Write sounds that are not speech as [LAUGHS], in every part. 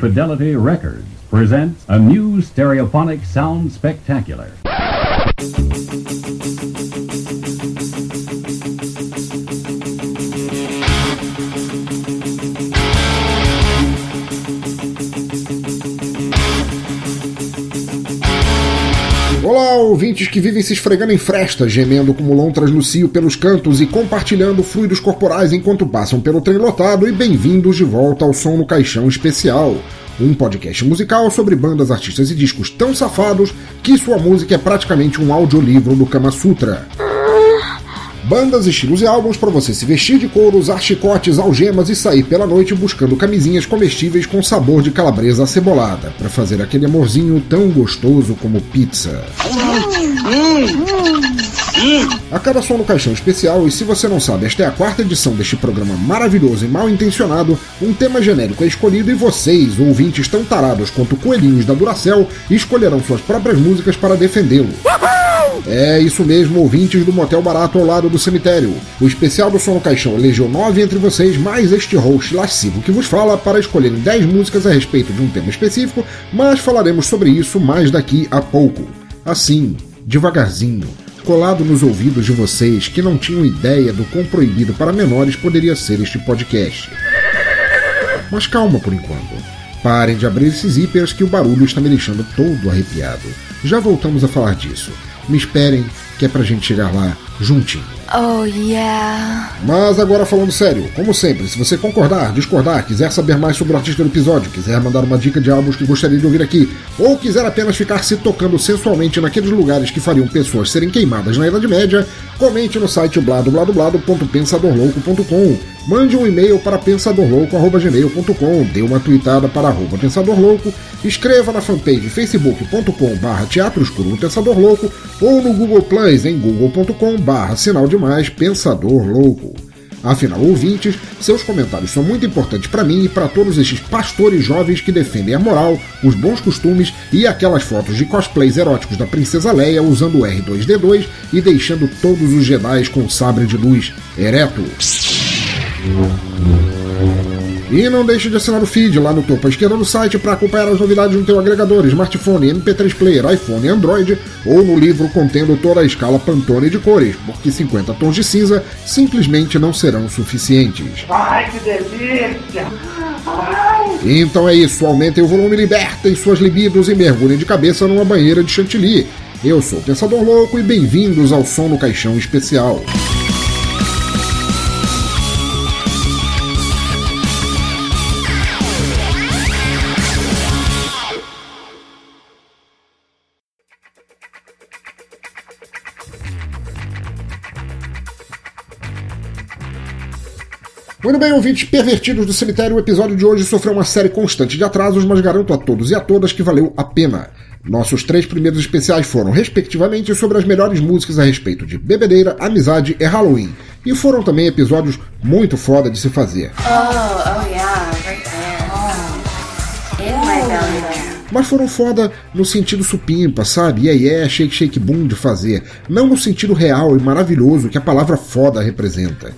Fidelity Records presents a new stereophonic sound spectacular. Ouvintes que vivem se esfregando em frestas, gemendo como lontras lucio pelos cantos e compartilhando fluidos corporais enquanto passam pelo trem lotado e bem-vindos de volta ao Som no Caixão Especial, um podcast musical sobre bandas, artistas e discos tão safados que sua música é praticamente um audiolivro do Kama Sutra. Bandas, estilos e álbuns para você se vestir de couro, usar chicotes, algemas e sair pela noite buscando camisinhas comestíveis com sabor de calabresa acebolada, para fazer aquele amorzinho tão gostoso como pizza. A cada som no caixão especial, e se você não sabe, esta é a quarta edição deste programa maravilhoso e mal intencionado, um tema genérico é escolhido e vocês, ouvintes tão tarados quanto coelhinhos da Duracell, escolherão suas próprias músicas para defendê-lo. É isso mesmo, ouvintes do Motel Barato ao lado do cemitério. O especial do Som no Caixão elegeu nove entre vocês, mais este host lascivo que vos fala, para escolherem 10 músicas a respeito de um tema específico, mas falaremos sobre isso mais daqui a pouco. Assim, devagarzinho, colado nos ouvidos de vocês que não tinham ideia do quão proibido para menores poderia ser este podcast. Mas calma por enquanto. Parem de abrir esses zippers que o barulho está me deixando todo arrepiado. Já voltamos a falar disso. Me esperem, que é pra gente chegar lá juntinho. Oh yeah. Mas agora falando sério, como sempre, se você concordar, discordar, quiser saber mais sobre o artista do episódio, quiser mandar uma dica de álbuns que gostaria de ouvir aqui, ou quiser apenas ficar se tocando sensualmente naqueles lugares que fariam pessoas serem queimadas na Idade Média, comente no site bladobladoblado.pensadorlouco.com. Mande um e-mail para pensadorlouco.gmail.com, dê uma tweetada para arroba pensadorlouco, escreva na fanpage facebook.com barra teatro escuro Pensador Louco ou no Google Plus em google.com barra sinal de mais Pensador Louco. Afinal, ouvintes, seus comentários são muito importantes para mim e para todos estes pastores jovens que defendem a moral, os bons costumes e aquelas fotos de cosplays eróticos da Princesa Leia usando o R2D2 e deixando todos os Jedi com sabre de luz ereto. E não deixe de assinar o feed lá no topo à esquerda do site para acompanhar as novidades no teu agregador, smartphone, MP3 player, iPhone e Android, ou no livro contendo toda a escala Pantone de cores, porque 50 tons de cinza simplesmente não serão suficientes. Ai, que delícia! Ai. Então é isso, aumentem o volume, libertem suas libidos e mergulhem de cabeça numa banheira de chantilly. Eu sou o Pensador Louco e bem-vindos ao Som no Caixão Especial. Bem, ouvintes pervertidos do cemitério, o episódio de hoje sofreu uma série constante de atrasos, mas garanto a todos e a todas que valeu a pena. Nossos três primeiros especiais foram, respectivamente, sobre as melhores músicas a respeito de bebedeira, amizade e Halloween. E foram também episódios muito foda de se fazer. Oh, oh yeah, right there. Oh. In my belly there. Mas foram foda no sentido supimpa, sabe? Yeah, yeah, shake, shake, boom de fazer. Não no sentido real e maravilhoso que a palavra foda representa.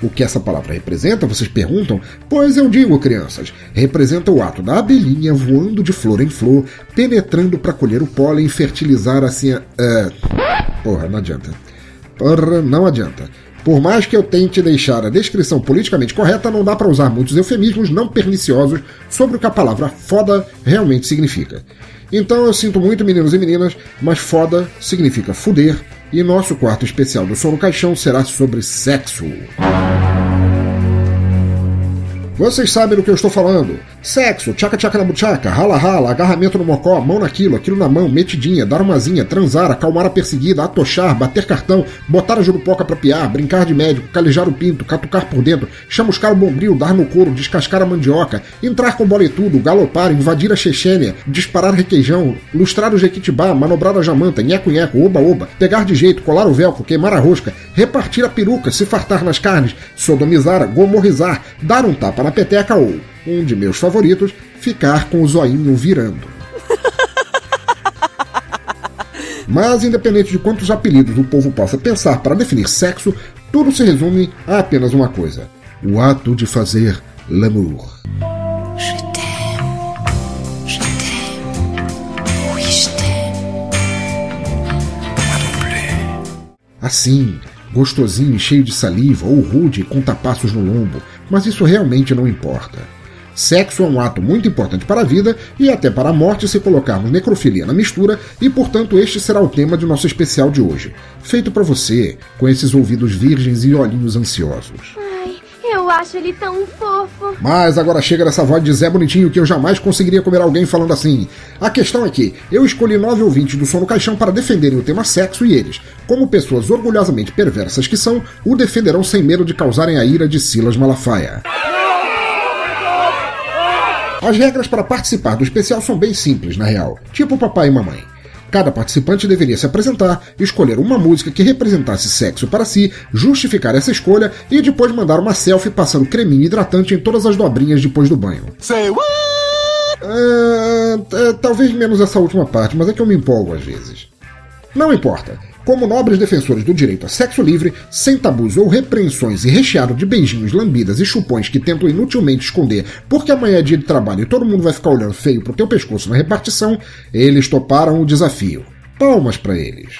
O que essa palavra representa, vocês perguntam? Pois eu digo, crianças, representa o ato da abelhinha voando de flor em flor, penetrando para colher o pólen e fertilizar assim. A... Uh... Porra, não adianta. Porra, não adianta. Por mais que eu tente deixar a descrição politicamente correta, não dá para usar muitos eufemismos não perniciosos sobre o que a palavra foda realmente significa. Então eu sinto muito, meninos e meninas, mas foda significa fuder, e nosso quarto especial do Som no Caixão será sobre sexo. Vocês sabem do que eu estou falando. Sexo, tchaca-tchaca na buchaca, rala-rala, agarramento no mocó, mão naquilo, aquilo na mão, metidinha, dar umazinha, transar, acalmar a perseguida, atochar, bater cartão, botar a jurupoca pra piar, brincar de médico, calejar o pinto, catucar por dentro, chamuscar o bombril, dar no couro, descascar a mandioca, entrar com bola e tudo, galopar, invadir a Chechênia, disparar requeijão, lustrar o jequitibá, manobrar a jamanta, nheco-nheco, oba-oba, pegar de jeito, colar o velcro, queimar a rosca, repartir a peruca, se fartar nas carnes, sodomizar, gomorrizar, dar um tapa na peteca ou, um de meus favoritos, ficar com o zoinho virando. [LAUGHS] Mas, independente de quantos apelidos o povo possa pensar para definir sexo, tudo se resume a apenas uma coisa: o ato de fazer l'amour. Assim, gostosinho e cheio de saliva, ou rude com tapassos no lombo, mas isso realmente não importa. Sexo é um ato muito importante para a vida e até para a morte se colocarmos necrofilia na mistura, e portanto este será o tema de nosso especial de hoje. Feito para você, com esses ouvidos virgens e olhinhos ansiosos. Eu acho ele tão fofo. Mas agora chega dessa voz de Zé Bonitinho que eu jamais conseguiria comer alguém falando assim. A questão é que eu escolhi nove ouvintes do Som no Caixão para defenderem o tema sexo e eles, como pessoas orgulhosamente perversas que são, o defenderão sem medo de causarem a ira de Silas Malafaia. As regras para participar do especial são bem simples, na real, tipo papai e mamãe. Cada participante deveria se apresentar, escolher uma música que representasse sexo para si, justificar essa escolha e depois mandar uma selfie passando creminho hidratante em todas as dobrinhas depois do banho. Say what? É, talvez menos essa última parte, mas é que eu me empolgo às vezes. Não importa. Como nobres defensores do direito a sexo livre, sem tabus ou repreensões e recheado de beijinhos, lambidas e chupões que tentam inutilmente esconder porque amanhã é dia de trabalho e todo mundo vai ficar olhando feio pro teu pescoço na repartição, eles toparam o desafio. Palmas para eles.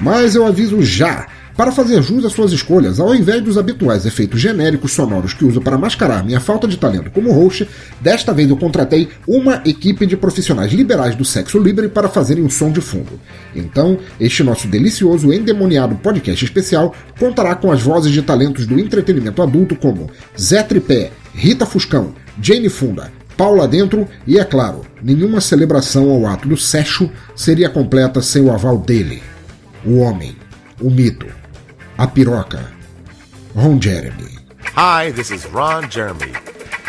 Mas eu aviso já para fazer jus às suas escolhas, ao invés dos habituais efeitos genéricos sonoros que uso para mascarar minha falta de talento como host, desta vez eu contratei uma equipe de profissionais liberais do sexo livre para fazerem um som de fundo. Então, este nosso delicioso endemoniado podcast especial contará com as vozes de talentos do entretenimento adulto como Zé Tripé, Rita Fuscão, Jane Funda, Paula Dentro e, é claro, nenhuma celebração ao ato do sexo seria completa sem o aval dele, o homem, o mito, a piroca, Ron Jeremy. Hi, this is Ron Jeremy.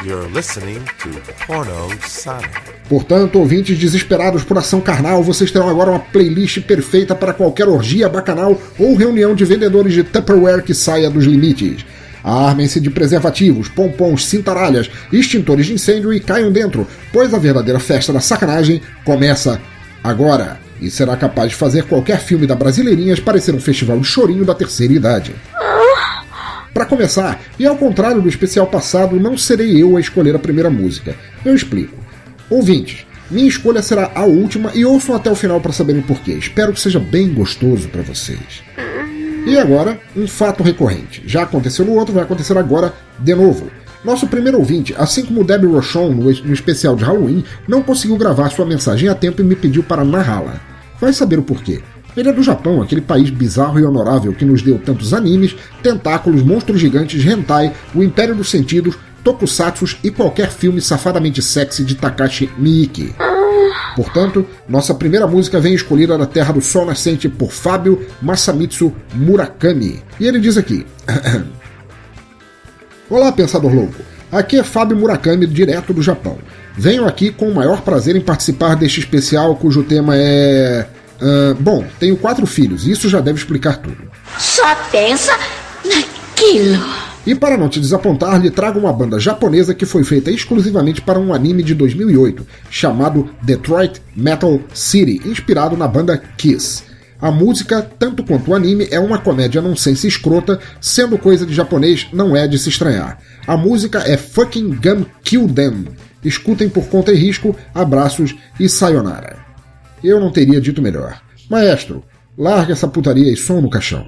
You're listening to Porno Sonic. Portanto, ouvintes desesperados por ação carnal, vocês terão agora uma playlist perfeita para qualquer orgia bacanal ou reunião de vendedores de Tupperware que saia dos limites. Armem-se de preservativos, pompons, cintaralhas, extintores de incêndio e caiam dentro, pois a verdadeira festa da sacanagem começa agora e será capaz de fazer qualquer filme da Brasileirinhas parecer um festival de chorinho da terceira idade. Para começar, e ao contrário do especial passado, não serei eu a escolher a primeira música. Eu explico. Ouvintes, minha escolha será a última e ouçam até o final para saberem porquê. Espero que seja bem gostoso para vocês. E agora, um fato recorrente. Já aconteceu no outro, vai acontecer agora de novo. Nosso primeiro ouvinte, assim como Debbie Rochon no, especial de Halloween, não conseguiu gravar sua mensagem a tempo e me pediu para narrá-la. Vai saber o porquê. Ele é do Japão, aquele país bizarro e honorável que nos deu tantos animes, tentáculos, monstros gigantes, hentai, o Império dos Sentidos, tokusatsus e qualquer filme safadamente sexy de Takashi Miike. Portanto, nossa primeira música vem escolhida da Terra do Sol Nascente por Fábio Masamitsu Murakami. E ele diz aqui: [LAUGHS] Olá, pensador louco. Aqui é Fábio Murakami, direto do Japão. Venho aqui com o maior prazer em participar deste especial cujo tema é. Uh, bom, tenho quatro filhos e isso já deve explicar tudo. Só pensa naquilo. E para não te desapontar, lhe trago uma banda japonesa que foi feita exclusivamente para um anime de 2008, chamado Detroit Metal City, inspirado na banda Kiss. A música, tanto quanto o anime, é uma comédia nonsense escrota, sendo coisa de japonês não é de se estranhar. A música é Fucking Gun Kill Them. Escutem por conta e risco, abraços e sayonara. Eu não teria dito melhor. Maestro, larga essa putaria e som no caixão.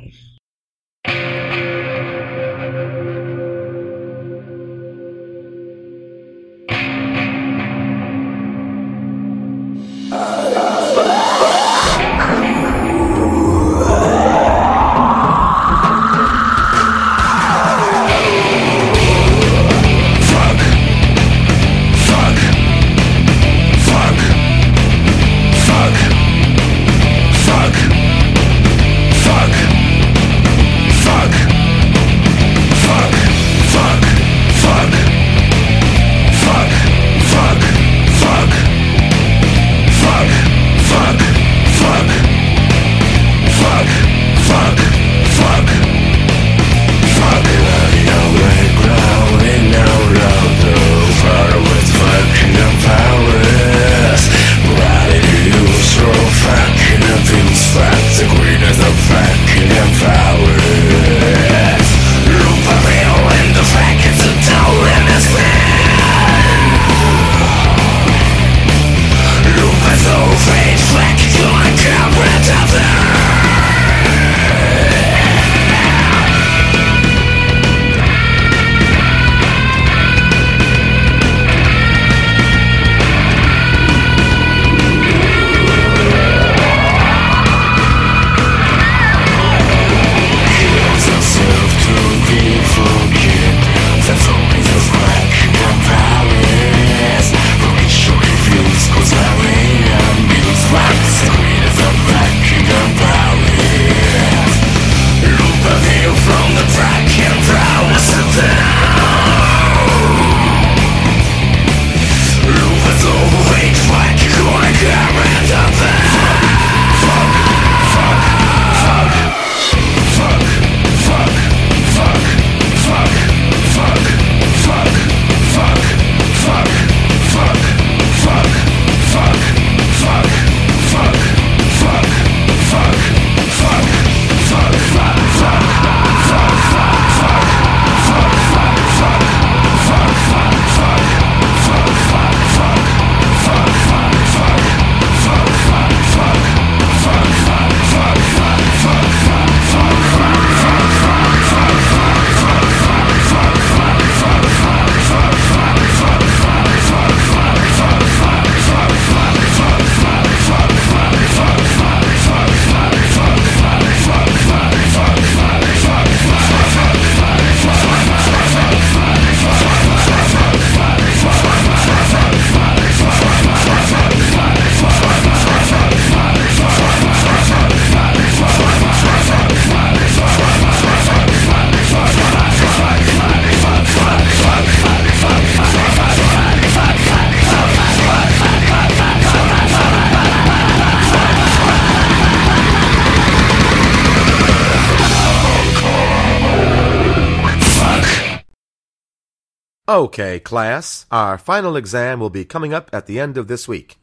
Okay, class, our final exam will be coming up at the end of this week.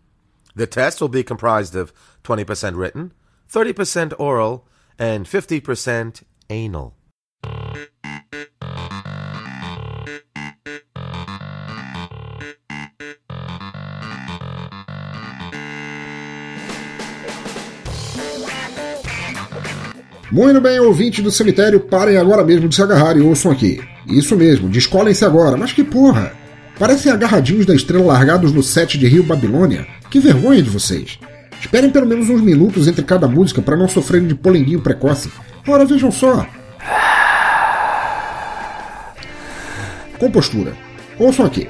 The test will be comprised of 20% written, 30% oral, and 50% anal. Muito bem, ouvinte do cemitério, parem agora mesmo de se agarrar e ouçam aqui. Isso mesmo, descolem-se agora, mas que porra! Parecem agarradinhos da estrela largados no set de Rio Babilônia. Que vergonha de vocês! Esperem pelo menos uns minutos entre cada música para não sofrerem de polenguinho precoce. Ora, vejam só! Compostura. Ouçam aqui.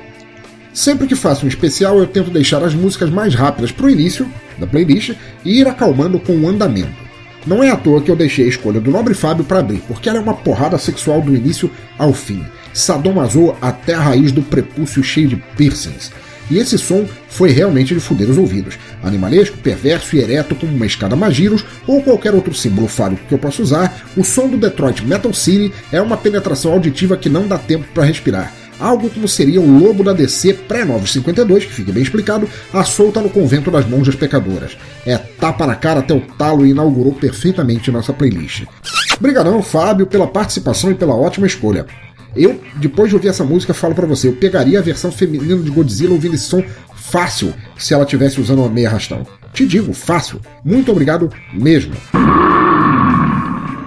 Sempre que faço um especial, eu tento deixar as músicas mais rápidas para o início da playlist e ir acalmando com o andamento. Não é à toa que eu deixei a escolha do Nobre Fábio para abrir, porque ela é uma porrada sexual do início ao fim. Sadomaso até a raiz do prepúcio cheio de piercings. E esse som foi realmente de fuder os ouvidos. Animalesco, perverso e ereto como uma escada Magiros ou qualquer outro símbolo fálico que eu possa usar, o som do Detroit Metal City é uma penetração auditiva que não dá tempo para respirar algo como seria o lobo da DC pré-952, que fique bem explicado, a solta no convento das monjas pecadoras. É tapa na cara até o talo e inaugurou perfeitamente nossa playlist. Obrigadão, Fábio, pela participação e pela ótima escolha. Eu, depois de ouvir essa música, falo para você, eu pegaria a versão feminina de Godzilla ouvindo esse som fácil se ela tivesse usando uma meia arrastão. Te digo, fácil. Muito obrigado mesmo.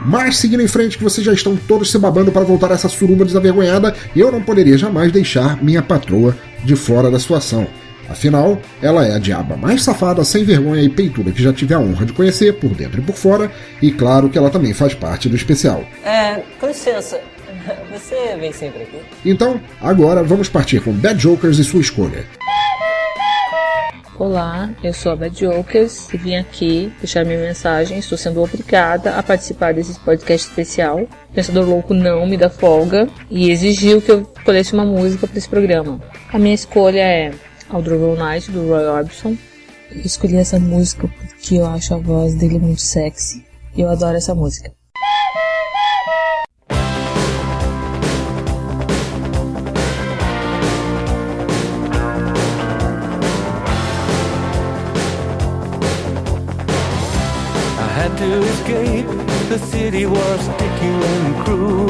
Mas seguindo em frente, que vocês já estão todos se babando para voltar a essa suruba desavergonhada, eu não poderia jamais deixar minha patroa de fora da situação. Afinal, ela é a diaba mais safada, sem vergonha e peituda que já tive a honra de conhecer, por dentro e por fora, e claro que ela também faz parte do especial. É, com licença, [LAUGHS] você vem sempre aqui? Então, agora vamos partir com Bad Jokers e sua escolha. Olá, eu sou a Bad Jokers e vim aqui deixar minha mensagem. Estou sendo obrigada a participar desse podcast especial. Pensador Louco não me dá folga e exigiu que eu escolhesse uma música para esse programa. A minha escolha é Aldroville Night, do Roy Orbison. Eu escolhi essa música porque eu acho a voz dele muito sexy e eu adoro essa música. The city was sticky and cruel.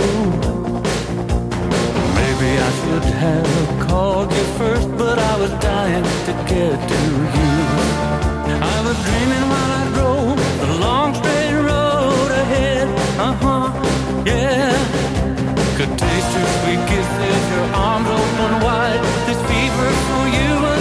Maybe I should have called you first, but I was dying to get to you. I was dreaming while I drove the long straight road ahead. Uh huh, yeah. Could taste your sweet kisses, your arms open wide. This fever for you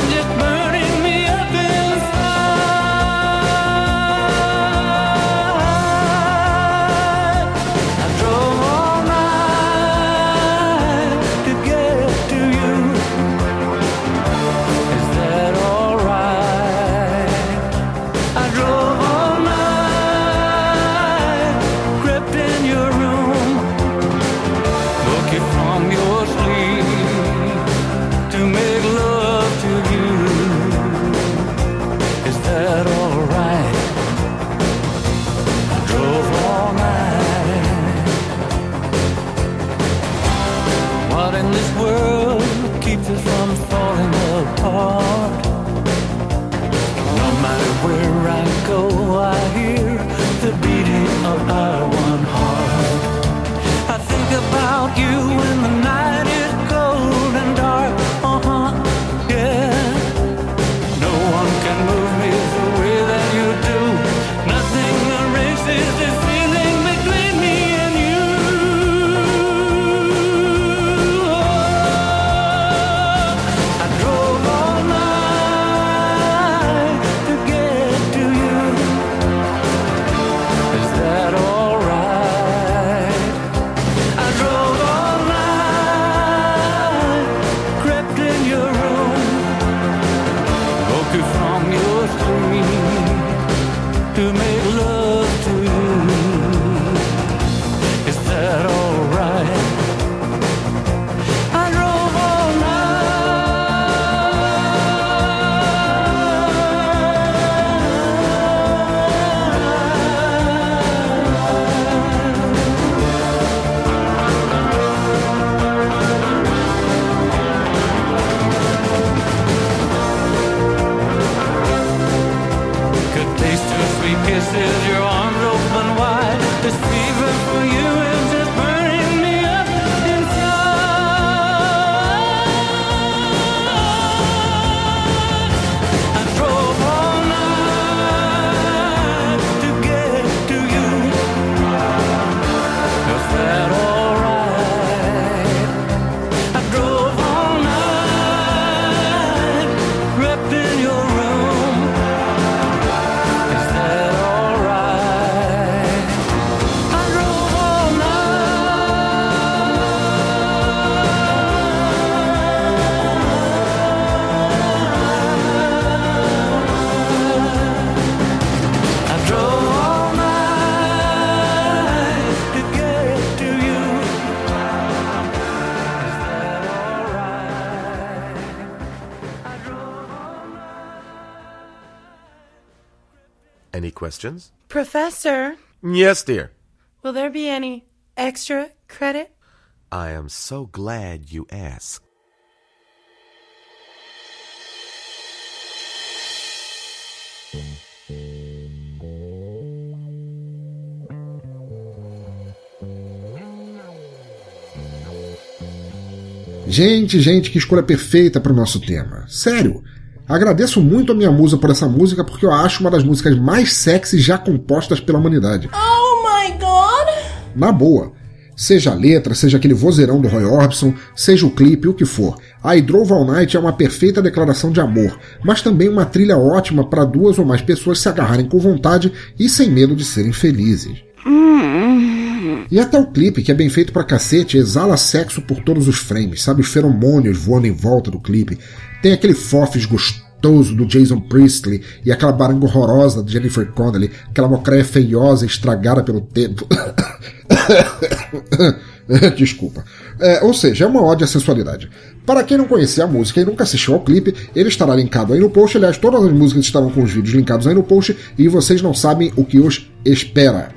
questions? Professor, Yes, dear. will there be any extra credit? I am so glad you asked. Gente, gente, que escolha perfeita para o nosso tema. Sério. Agradeço muito a minha musa por essa música porque eu acho uma das músicas mais sexy já compostas pela humanidade. Oh my god! Na boa. Seja a letra, seja aquele vozeirão do Roy Orbison, seja o clipe, o que for. I Drove All Night é uma perfeita declaração de amor, mas também uma trilha ótima para duas ou mais pessoas se agarrarem com vontade e sem medo de serem felizes. E até o clipe, que é bem feito pra cacete, exala sexo por todos os frames, sabe? Os feromônios voando em volta do clipe. Tem aquele fofes gostoso do Jason Priestley e aquela baranga horrorosa de Jennifer Connelly, aquela mocreia feiosa estragada pelo tempo. [COUGHS] Desculpa. É, ou seja, é uma ode à sensualidade. Para quem não conhecia a música e nunca assistiu ao clipe, ele estará linkado aí no post. Aliás, todas as músicas estarão com os vídeos linkados aí no post e vocês não sabem o que os espera.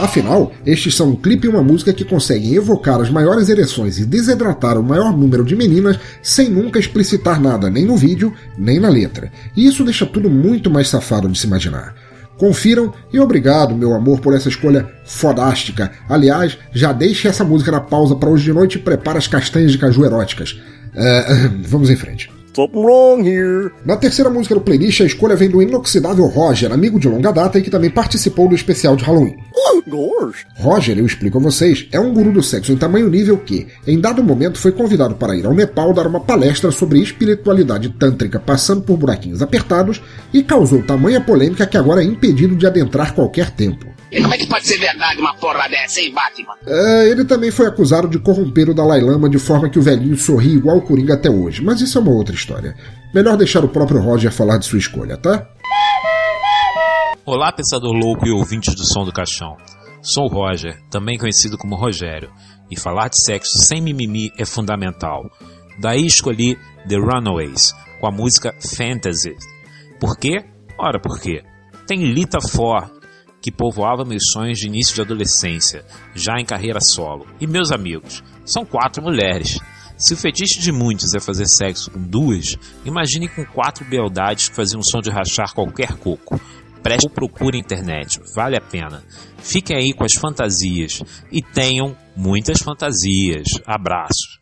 Afinal, estes são um clipe e uma música que conseguem evocar as maiores ereções e desidratar o maior número de meninas sem nunca explicitar nada, nem no vídeo, nem na letra. E isso deixa tudo muito mais safado de se imaginar. Confiram e obrigado, meu amor, por essa escolha fodástica. Aliás, já deixe essa música na pausa para hoje de noite e prepara as castanhas de caju eróticas. É, [LAUGHS] vamos em frente. Something wrong here. Na terceira música do playlist, a escolha vem do inoxidável Roger, amigo de longa data e que também participou do especial de Halloween. Oh, gosh. Roger, eu explico a vocês, é um guru do sexo em tamanho nível que, em dado momento, foi convidado para ir ao Nepal dar uma palestra sobre espiritualidade tântrica passando por buraquinhos apertados e causou tamanha polêmica que agora é impedido de adentrar qualquer templo. E como é que pode ser verdade uma porra dessa, hein, Batman? É, ele também foi acusado de corromper o Dalai Lama de forma que o velhinho sorri igual o Coringa até hoje, mas isso é uma outra história. Melhor deixar o próprio Roger falar de sua escolha, tá? Olá, pensador louco e ouvintes do som do caixão. Sou o Roger, também conhecido como Rogério, e falar de sexo sem mimimi é fundamental. Daí escolhi The Runaways, com a música Fantasy. Por quê? Ora, por quê? Tem Lita For, que povoava meus sonhos de início de adolescência, já em carreira solo. E meus amigos, são quatro mulheres. Se o fetiche de muitos é fazer sexo com duas, imagine com quatro beldades que faziam um som de rachar qualquer coco. Preste ou procure internet, vale a pena. Fiquem aí com as fantasias e tenham muitas fantasias. Abraços.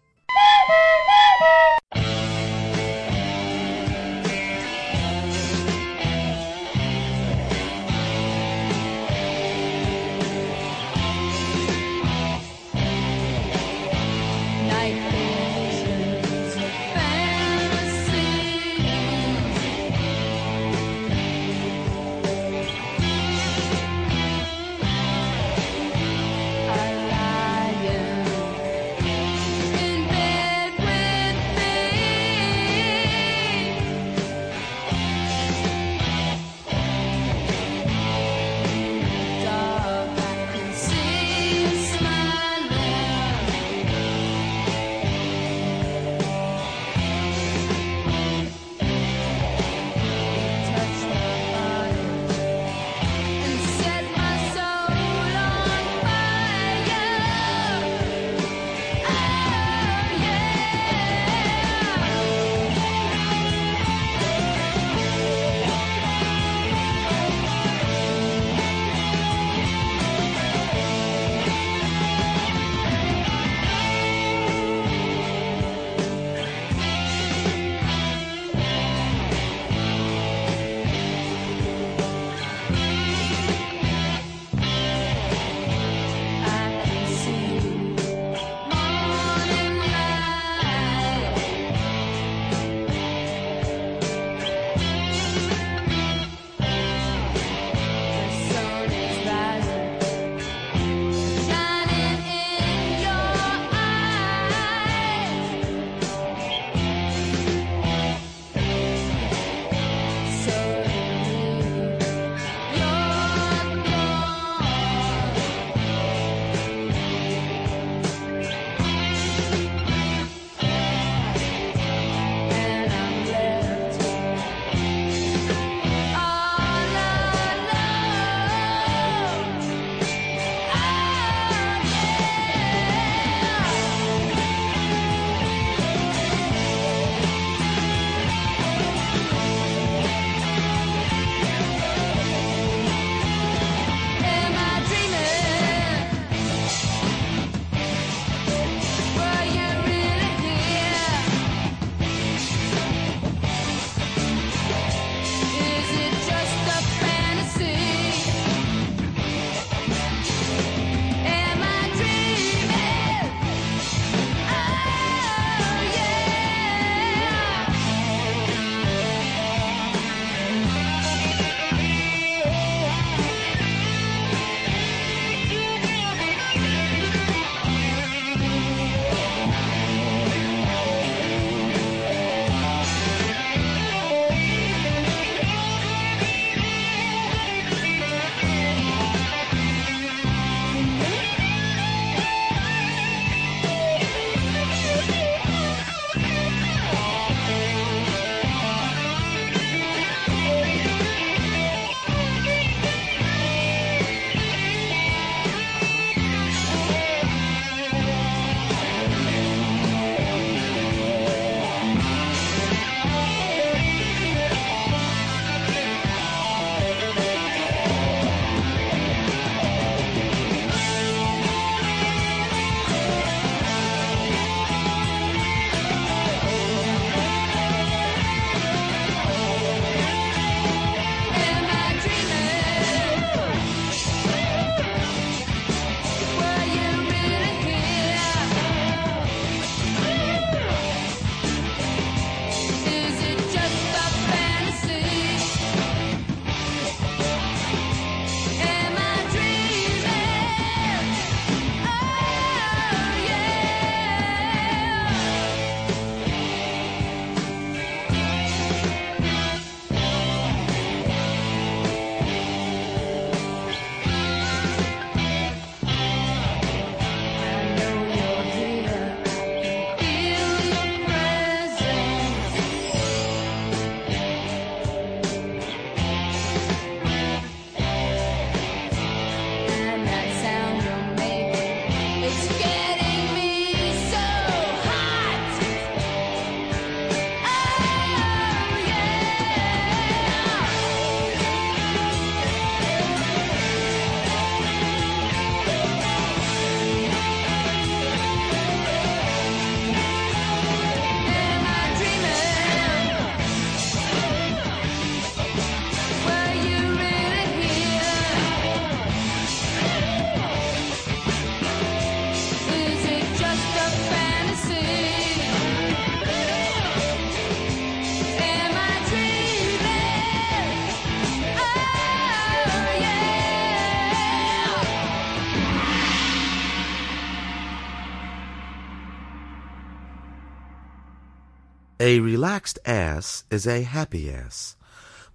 A relaxed ass is a happy ass.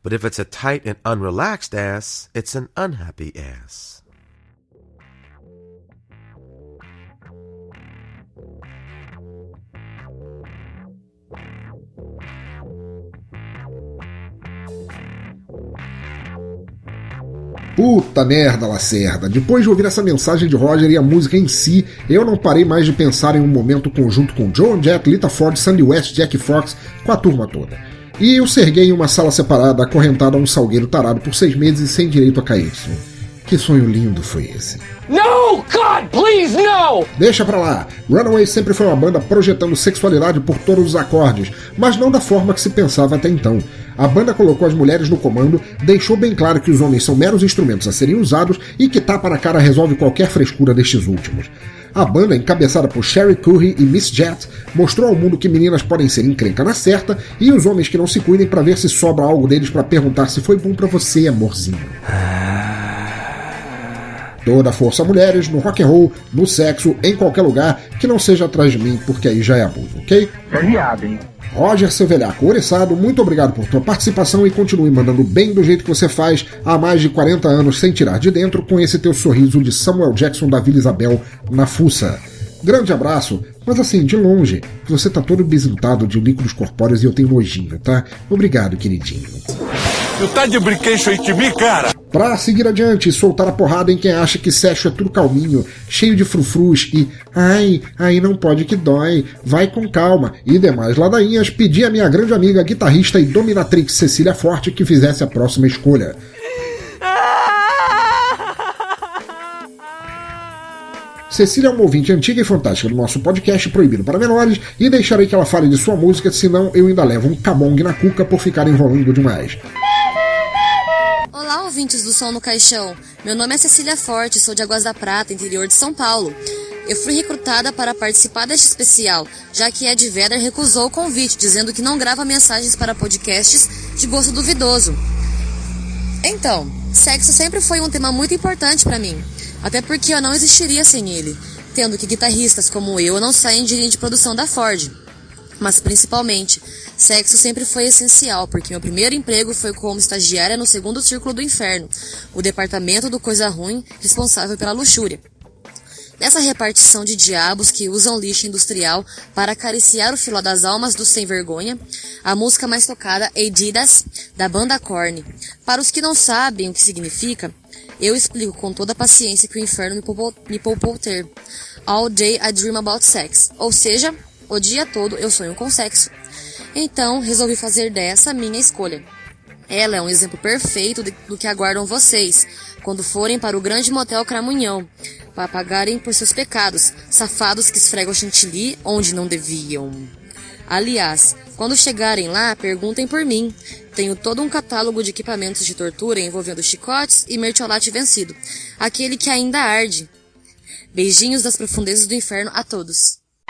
But if it's a tight and unrelaxed ass, it's an unhappy ass. Puta merda, Lacerda. Depois de ouvir essa mensagem de Roger e a música em si, eu não parei mais de pensar em um momento conjunto com Joan Jett, Lita Ford, Sandy West, Jack Fox, com a turma toda. E eu serguei em uma sala separada, acorrentado a um salgueiro tarado por seis meses e sem direito a KY. Que sonho lindo foi esse. No, God, please, no! Deixa pra lá. Runaway sempre foi uma banda projetando sexualidade por todos os acordes, mas não da forma que se pensava até então. A banda colocou as mulheres no comando, deixou bem claro que os homens são meros instrumentos a serem usados e que tapa na cara resolve qualquer frescura destes últimos. A banda, encabeçada por Sherry Curry e Miss Jet, mostrou ao mundo que meninas podem ser encrenca na certa e os homens que não se cuidem para ver se sobra algo deles para perguntar se foi bom para você, amorzinho. Toda a força mulheres, no rock and roll, no sexo, em qualquer lugar, que não seja atrás de mim, porque aí já é abuso, ok? É viado, hein? Roger, seu velhaco ouriçado, muito obrigado por tua participação e continue mandando bem do jeito que você faz há mais de 40 anos sem tirar de dentro com esse teu sorriso de Samuel Jackson da Vila Isabel na fuça. Grande abraço, mas assim, de longe, que você tá todo bisintado de líquidos corpóreos e eu tenho nojinho, tá? Obrigado, queridinho. Tu tá de brinquedo aí de mim, cara? Pra seguir adiante e soltar a porrada em quem acha que sexo é tudo calminho, cheio de frufrus e ai, aí não pode que dói, vai com calma e demais ladainhas, pedi a minha grande amiga guitarrista e dominatrix Cecília Forte que fizesse a próxima escolha. Cecília é uma ouvinte antiga e fantástica do nosso podcast Proibido para Menores e deixarei que ela fale de sua música, senão eu ainda levo um camong na cuca por ficar enrolando demais. Olá, ouvintes do Som no Caixão. Meu nome é Cecília Forte, sou de Águas da Prata, interior de São Paulo. Eu fui recrutada para participar deste especial, já que Ed Vedder recusou o convite, dizendo que não grava mensagens para podcasts de gosto duvidoso. Então, sexo sempre foi um tema muito importante para mim, até porque eu não existiria sem ele, tendo que guitarristas como eu não saem de linha de produção da Ford. Mas principalmente, sexo sempre foi essencial, porque meu primeiro emprego foi como estagiária no segundo círculo do inferno, o departamento do coisa ruim responsável pela luxúria. Nessa repartição de diabos que usam lixo industrial para acariciar o filó das almas dos sem vergonha, a música mais tocada é Adidas, da banda Korn. Para os que não sabem o que significa, eu explico com toda a paciência que o inferno me poupou, me poupou ter. All day I dream about sex, ou seja, o dia todo eu sonho com sexo. Então, resolvi fazer dessa minha escolha. Ela é um exemplo perfeito de, do que aguardam vocês quando forem para o grande motel Cramunhão, para pagarem por seus pecados, safados que esfregam chantilly onde não deviam. Aliás, quando chegarem lá, perguntem por mim. Tenho todo um catálogo de equipamentos de tortura envolvendo chicotes e mertiolate vencido, aquele que ainda arde. Beijinhos das profundezas do inferno a todos.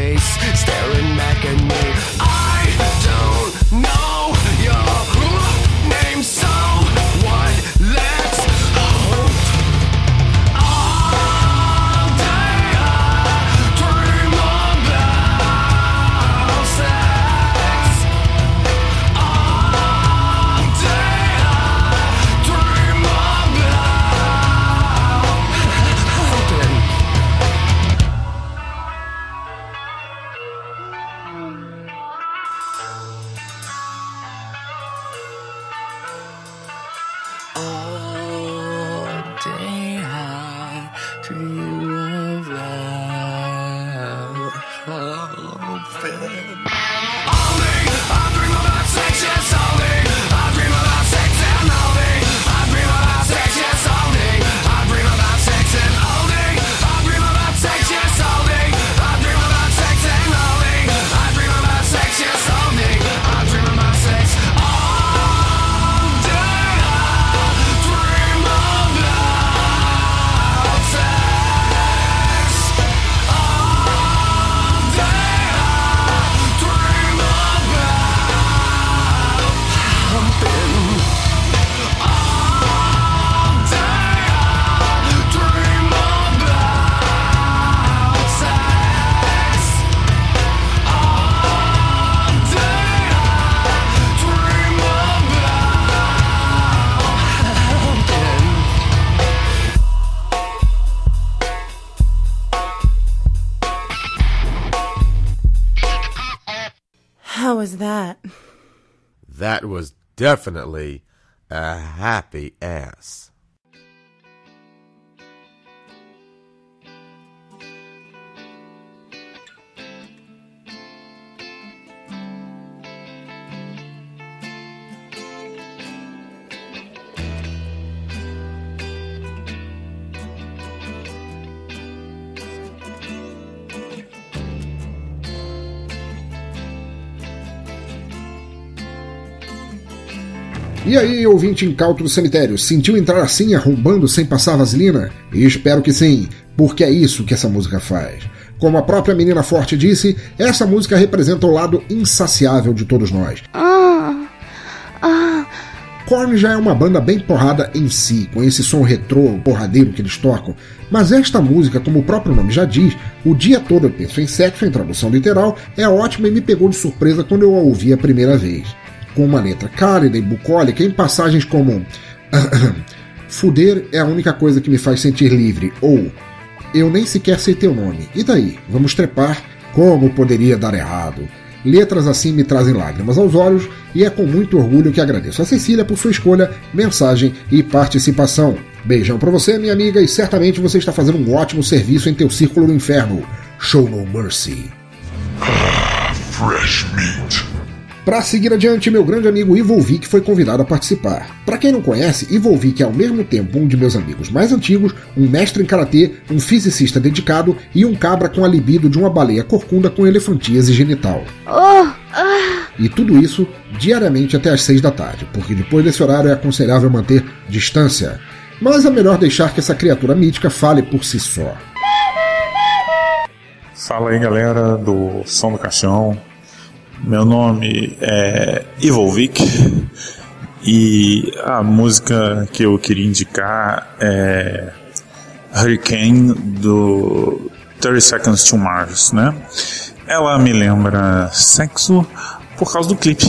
face staring back at me. Definitely a happy ass. E aí, ouvinte incauto do cemitério, sentiu entrar assim arrombando sem passar vaselina? E espero que sim, porque é isso que essa música faz. Como a própria menina forte disse, essa música representa o lado insaciável de todos nós. Ah, ah, Korn já é uma banda bem porrada em si, com esse som retrô, porradeiro que eles tocam, mas esta música, como o próprio nome já diz, o dia todo eu penso em sexo, em tradução literal, é ótima e me pegou de surpresa quando eu a ouvi a primeira vez. Com uma letra cálida e bucólica em passagens como [COUGHS] Fuder é a única coisa que me faz sentir livre, ou Eu nem sequer sei teu nome, e daí? Vamos trepar? Como poderia dar errado? Letras assim me trazem lágrimas aos olhos e é com muito orgulho que agradeço a Cecília por sua escolha, mensagem e participação. Beijão pra você, minha amiga, e certamente você está fazendo um ótimo serviço em teu círculo do inferno. Show no mercy. Fresh meat. Para seguir adiante, meu grande amigo Ivolvic foi convidado a participar. Para quem não conhece, Ivolvic é ao mesmo tempo um de meus amigos mais antigos, um mestre em karatê, um fisicista dedicado e um cabra com a libido de uma baleia corcunda com elefantíase genital. oh, ah, E tudo isso diariamente até às 6 da tarde, porque depois desse horário é aconselhável manter distância. Mas é melhor deixar que essa criatura mítica fale por si só. Fala aí galera do Som do Caixão. Meu nome é Ivolvic e a música que eu queria indicar é Hurricane do 30 Seconds to Mars, né? Ela me lembra sexo por causa do clipe.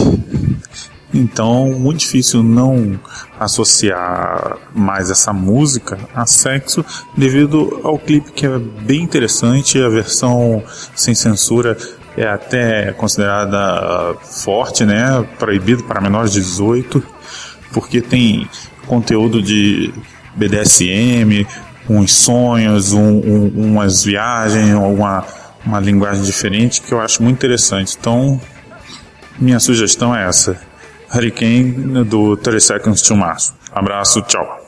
Então, muito difícil não associar mais essa música a sexo devido ao clipe que é bem interessante, a versão sem censura é até considerada forte, né? Proibido para menores de 18, porque tem conteúdo de BDSM, uns sonhos, um, um, umas viagens, uma, uma linguagem diferente que eu acho muito interessante. Então, minha sugestão é essa. Hurricane do 30 Seconds to Mars. Abraço, tchau.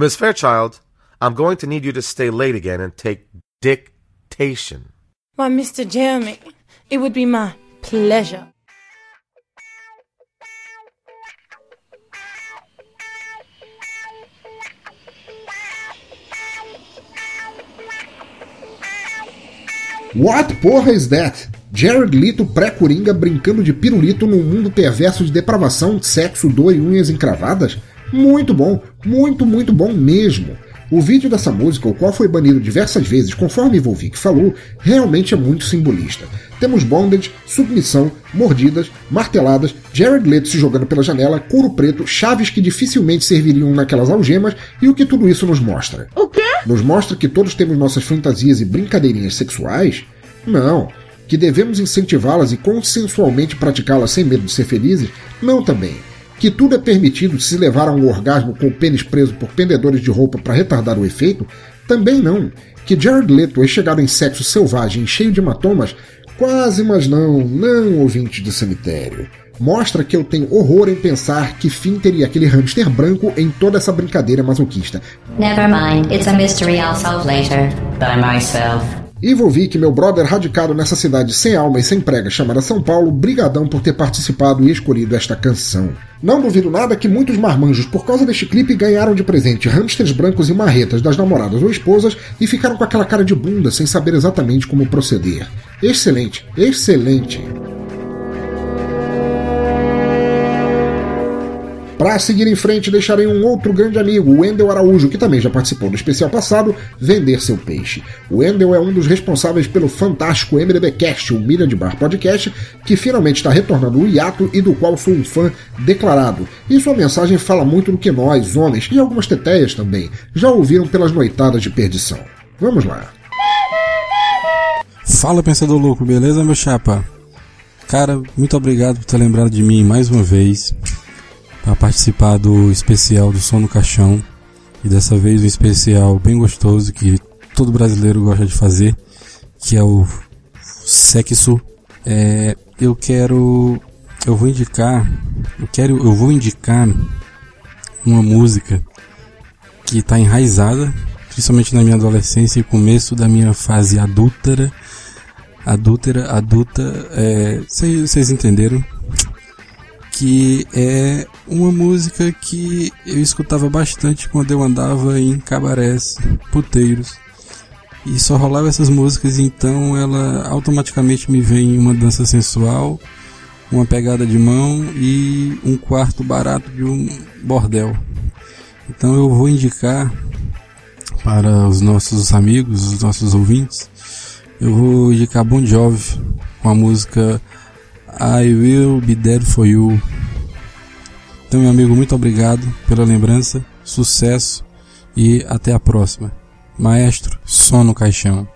Miss Fairchild, I'm going to need you to stay late again and take dictation. Why, Mr. Jeremy, it would be my pleasure. What porra is that? Jared Leto pré-coringa brincando de pirulito num mundo perverso de depravação, sexo, dor e unhas encravadas? Muito bom, muito, muito bom mesmo. O vídeo dessa música, o qual foi banido diversas vezes, conforme Volvic falou, realmente é muito simbolista. Temos bondage, submissão, mordidas, marteladas, Jared Leto se jogando pela janela, couro preto, chaves que dificilmente serviriam naquelas algemas, e o que tudo isso nos mostra? O quê? Nos mostra que todos temos nossas fantasias e brincadeirinhas sexuais? Não. Que devemos incentivá-las e consensualmente praticá-las sem medo de ser felizes? Não também. Que tudo é permitido se levar a um orgasmo com o pênis preso por pendedores de roupa para retardar o efeito? Também não. Que Jared Leto é chegado em sexo selvagem e cheio de hematomas? Quase, mas não, não ouvinte de cemitério. Mostra que eu tenho horror em pensar que fim teria aquele hamster branco em toda essa brincadeira masoquista. Never mind, it's a mystery I'll solve later. By myself. E Volvic, meu brother radicado nessa cidade sem alma e sem prega chamada São Paulo, brigadão por ter participado e escolhido esta canção. Não duvido nada que muitos marmanjos, por causa deste clipe, ganharam de presente hamsters brancos e marretas das namoradas ou esposas e ficaram com aquela cara de bunda sem saber exatamente como proceder. Excelente, excelente. Para seguir em frente, deixarei um outro grande amigo, Wendel Araújo, que também já participou do especial passado, Vender Seu Peixe. O Wendel é um dos responsáveis pelo fantástico MDBcast, o Milha de Bar Podcast, que finalmente está retornando o hiato e do qual sou um fã declarado. E sua mensagem fala muito do que nós, homens, e algumas teteias também, já ouviram pelas noitadas de perdição. Vamos lá. Fala, pensador louco, beleza, meu chapa? Cara, muito obrigado por ter lembrado de mim mais uma vez para participar do especial do Som no Caixão. E dessa vez um especial bem gostoso que todo brasileiro gosta de fazer, que é o sexo. É, eu quero, eu vou indicar, eu quero, eu vou indicar uma música que está enraizada, principalmente na minha adolescência e começo da minha fase adúltera, adúltera, adulta, vocês é, entenderam? Que é uma música que eu escutava bastante quando eu andava em cabarés, puteiros. E só rolava essas músicas, então ela automaticamente me vem uma dança sensual, uma pegada de mão e um quarto barato de um bordel. Então eu vou indicar para os nossos amigos, os nossos ouvintes, eu vou indicar Bon Jovi com a música I will be there for you. Então, meu amigo, muito obrigado pela lembrança, sucesso e até a próxima. Maestro, som no caixão.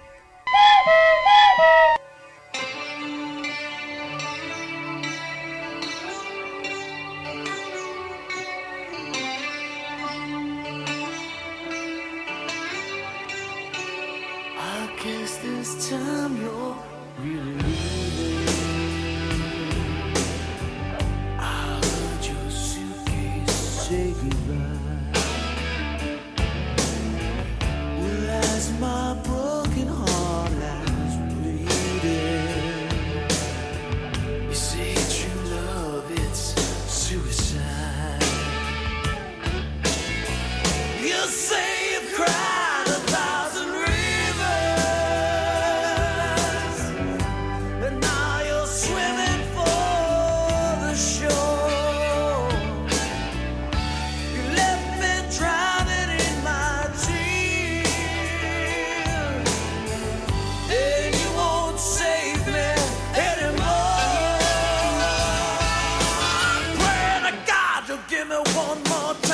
Give me one more chance,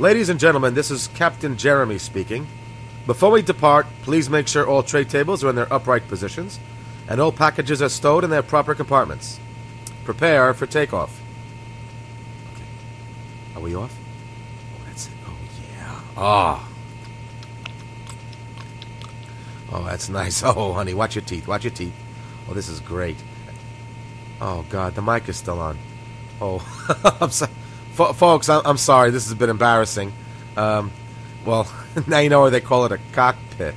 Ladies and gentlemen, this is Captain Jeremy speaking. Before we depart, please make sure all tray tables are in their upright positions and all packages are stowed in their proper compartments. Prepare for takeoff. Okay. Are we off? Oh, that's it. Oh, yeah. Ah. Oh, that's nice. [LAUGHS] Oh, honey, watch your teeth. Watch your teeth. Oh, this is great. Oh, God, the mic is still on. Oh, [LAUGHS] I'm sorry. F- folks, I'm, I'm sorry. This has been embarrassing. Um, well, [LAUGHS] now you know why they call it a cockpit.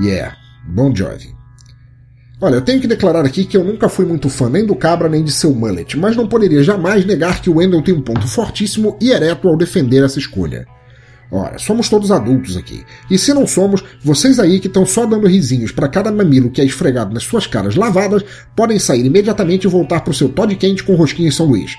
Yeah, Bon Jovi. Olha, eu tenho que declarar aqui que eu nunca fui muito fã nem do Cabra nem de seu mullet, mas não poderia jamais negar que o Wendell tem um ponto fortíssimo e ereto ao defender essa escolha. Ora, somos todos adultos aqui. E se não somos, vocês aí que estão só dando risinhos para cada mamilo que é esfregado nas suas caras lavadas, podem sair imediatamente e voltar pro seu Todd quente com rosquinha em São Luís.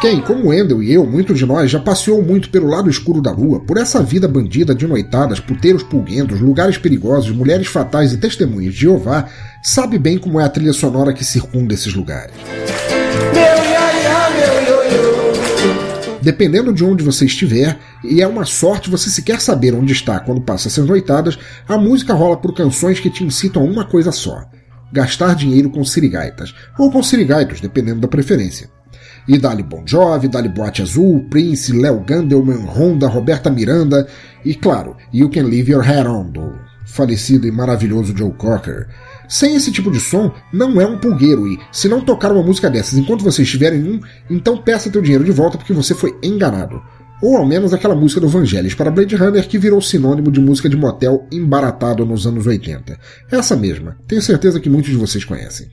Quem, como Wendell e eu, muitos de nós, já passeou muito pelo lado escuro da lua, por essa vida bandida de noitadas, puteiros pulguentos, lugares perigosos, mulheres fatais e testemunhas de Jeová, sabe bem como é a trilha sonora que circunda esses lugares. Dependendo de onde você estiver, e é uma sorte você sequer saber onde está quando passa essas noitadas, a música rola por canções que te incitam a uma coisa só: gastar dinheiro com sirigaitas, ou com sirigaitos, dependendo da preferência. E dali Bon Jovi, dali Boate Azul, Prince, Léo Gandelman, Honda, Roberta Miranda e, claro, You Can Leave Your Hair On, do falecido e maravilhoso Joe Cocker. Sem esse tipo de som, não é um pulgueiro e, se não tocar uma música dessas enquanto você estiver em um, então peça teu dinheiro de volta porque você foi enganado. Ou ao menos aquela música do Vangelis para Blade Runner que virou sinônimo de música de motel embaratado nos anos 80. Essa mesma. Tenho certeza que muitos de vocês conhecem.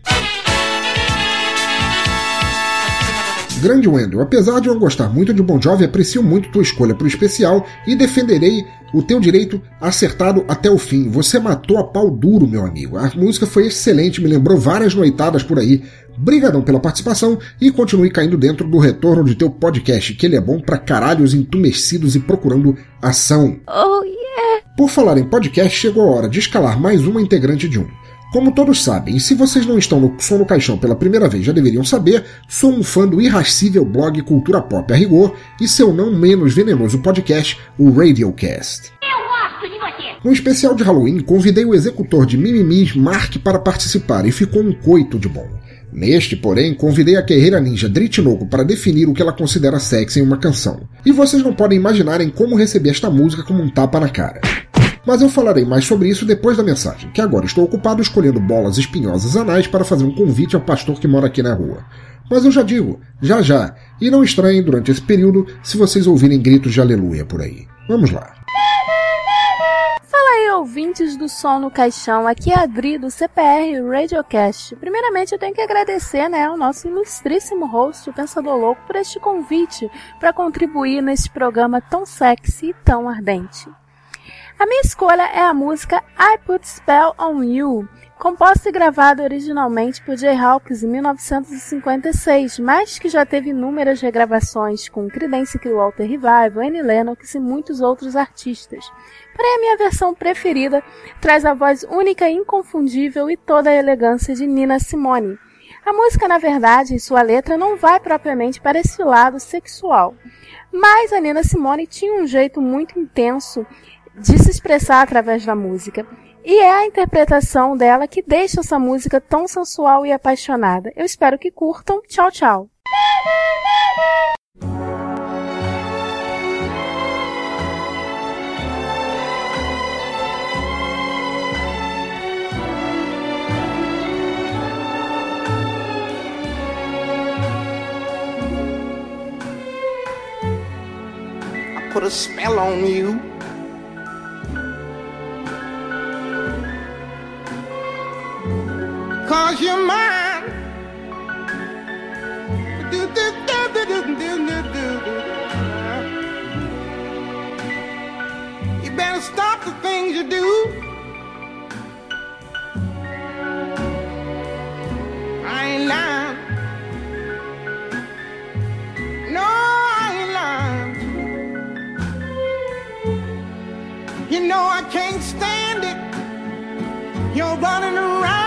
Grande Wendell, apesar de eu gostar muito de Bon Jovi, aprecio muito tua escolha pro especial e defenderei o teu direito acertado até o fim. Você matou a pau duro, meu amigo. A música foi excelente, me lembrou várias noitadas por aí. Brigadão pela participação e continue caindo dentro do retorno de teu podcast, que ele é bom pra caralhos entumecidos e procurando ação. Oh, yeah! Por falar em podcast, chegou a hora de escalar mais uma integrante de um. Como todos sabem, e se vocês não estão no Som no Caixão pela primeira vez já deveriam saber, sou um fã do irracível blog Cultura Pop a Rigor e seu não menos venenoso podcast, o Radiocast. No especial de Halloween, convidei o executor de Mimimis, Mark, para participar e ficou um coito de bom. Neste, porém, convidei a guerreira ninja Dritinogo para definir o que ela considera sexy em uma canção. E vocês não podem imaginarem como receber esta música como um tapa na cara. Mas eu falarei mais sobre isso depois da mensagem, que agora estou ocupado escolhendo bolas espinhosas anais para fazer um convite ao pastor que mora aqui na rua. Mas eu já digo, já já, e não estranhem durante esse período se vocês ouvirem gritos de aleluia por aí. Vamos lá. Fala aí, ouvintes do Som no Caixão. Aqui é Adri do CPR Radiocast. Primeiramente, eu tenho que agradecer né, ao nosso ilustríssimo host, o Pensador Louco, por este convite para contribuir neste programa tão sexy e tão ardente. A minha escolha é a música I Put Spell on You, composta e gravada originalmente por Jay Hawkins em 1956, mas que já teve inúmeras regravações com Creedence Clearwater Revival, Annie Lennox e muitos outros artistas. Porém, a minha versão preferida traz a voz única e inconfundível e toda a elegância de Nina Simone. A música, na verdade, em sua letra, não vai propriamente para esse lado sexual. Mas a Nina Simone tinha um jeito muito intenso de se expressar através da música. E é a interpretação dela que deixa essa música tão sensual e apaixonada. Eu espero que curtam. Tchau, tchau. Put a spell on you. Cause you're mine. Do, do, do, do, do, do, do, do. You better stop the things you do. I ain't lying. No, I ain't lying. You know I can't stand it. You're running around.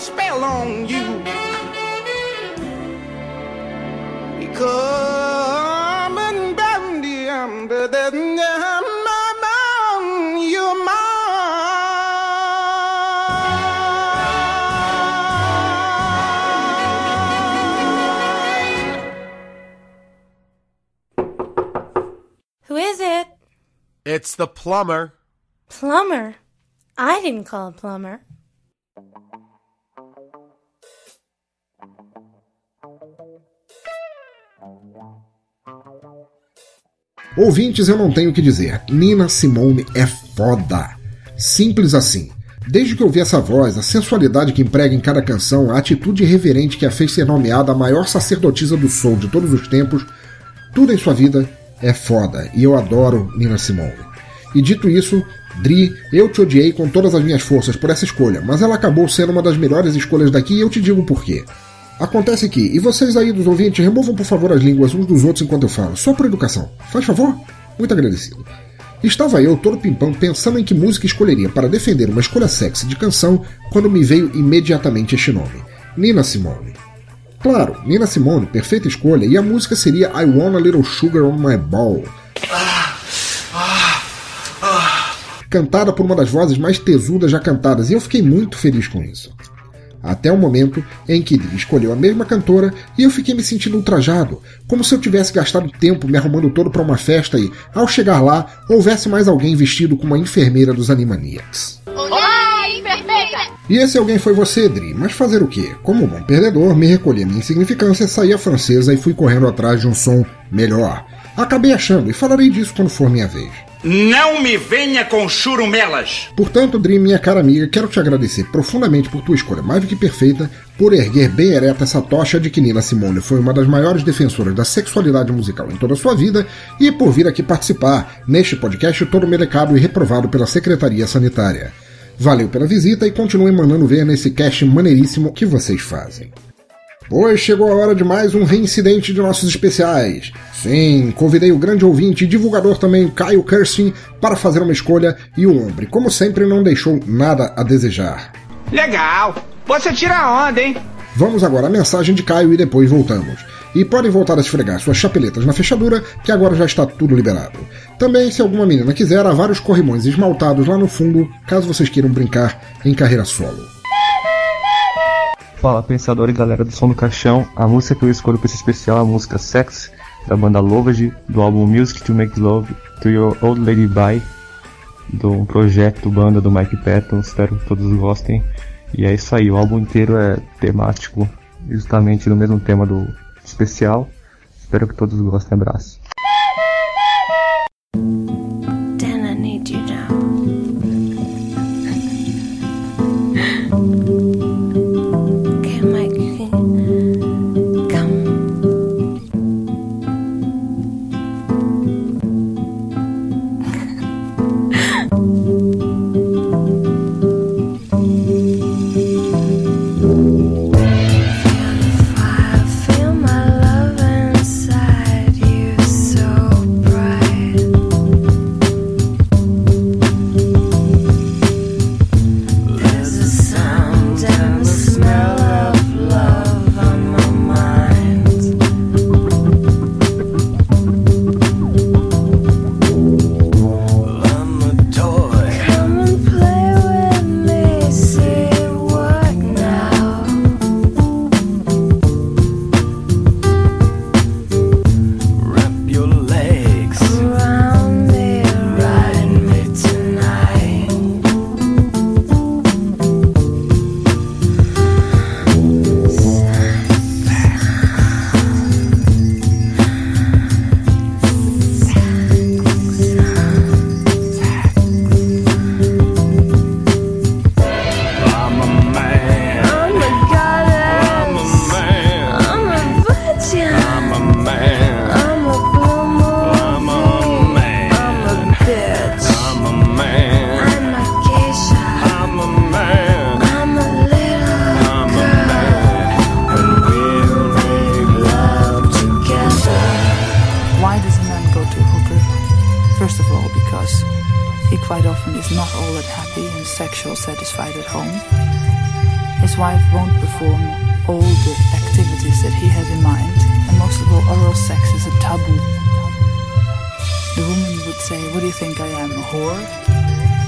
A spell on you. Because I'm bound you're Who is it? It's the plumber. Plumber. I didn't call a plumber. Ouvintes, eu não tenho o que dizer. Nina Simone é foda. Simples assim. Desde que eu vi essa voz, a sensualidade que emprega em cada canção, a atitude reverente que a fez ser nomeada a maior sacerdotisa do soul de todos os tempos, tudo em sua vida é foda. E eu adoro Nina Simone. E dito isso, Dri, eu te odiei com todas as minhas forças por essa escolha, mas ela acabou sendo uma das melhores escolhas daqui e eu te digo por quê. Acontece que, e vocês aí dos ouvintes, removam por favor as línguas uns dos outros enquanto eu falo, só por educação. Faz favor? Muito agradecido. Estava eu, todo pimpão, pensando em que música escolheria para defender uma escolha sexy de canção quando me veio imediatamente este nome: Nina Simone. Claro, Nina Simone, perfeita escolha, e a música seria I Want a Little Sugar on My Ball. Cantada por uma das vozes mais tesudas já cantadas, e eu fiquei muito feliz com isso. Até o momento em que Dee escolheu a mesma cantora e eu fiquei me sentindo ultrajado, como se eu tivesse gastado tempo me arrumando todo para uma festa e, ao chegar lá, houvesse mais alguém vestido como uma enfermeira dos Animaniacs. Olá, enfermeira! E esse alguém foi você, Dri, mas fazer o quê? Como bom perdedor, me recolhi a minha insignificância, saí a francesa e fui correndo atrás de um som melhor. Acabei achando, e falarei disso quando for minha vez. Não me venha com churumelas! Portanto, Dream, minha cara amiga, quero te agradecer profundamente por tua escolha mais do que perfeita, por erguer bem ereta essa tocha de que Nina Simone foi uma das maiores defensoras da sexualidade musical em toda a sua vida e por vir aqui participar neste podcast todo melecado e reprovado pela Secretaria Sanitária. Valeu pela visita e continuem mandando ver nesse cast maneiríssimo que vocês fazem. Pois chegou a hora de mais um reincidente de nossos especiais. Sim, convidei o grande ouvinte e divulgador também, Caio Kirsten, para fazer uma escolha e o homem, como sempre, não deixou nada a desejar. Legal! Você tira a onda, hein? Vamos agora à mensagem de Caio e depois voltamos. E podem voltar a esfregar suas chapeletas na fechadura, que agora já está tudo liberado. Também, se alguma menina quiser, há vários corrimões esmaltados lá no fundo, caso vocês queiram brincar em carreira solo. Fala pensador e galera do som do caixão, a música que eu escolho para esse especial é a música Sex, da banda Lovage, do álbum Music to Make Love to Your Old Lady Bye, do projeto banda do Mike Patton, espero que todos gostem. E é isso aí, o álbum inteiro é temático, justamente no mesmo tema do especial. Espero que todos gostem, abraço.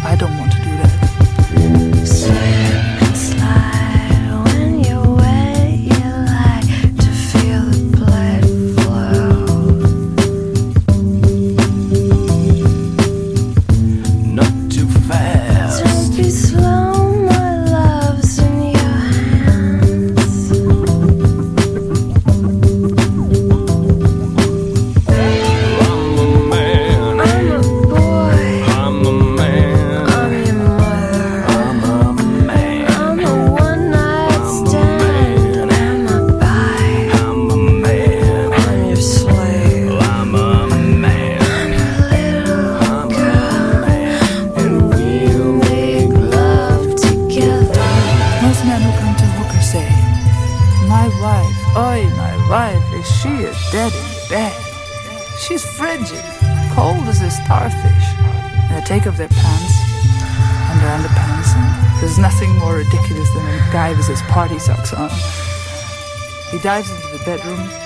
I don't want to do that. Bedroom.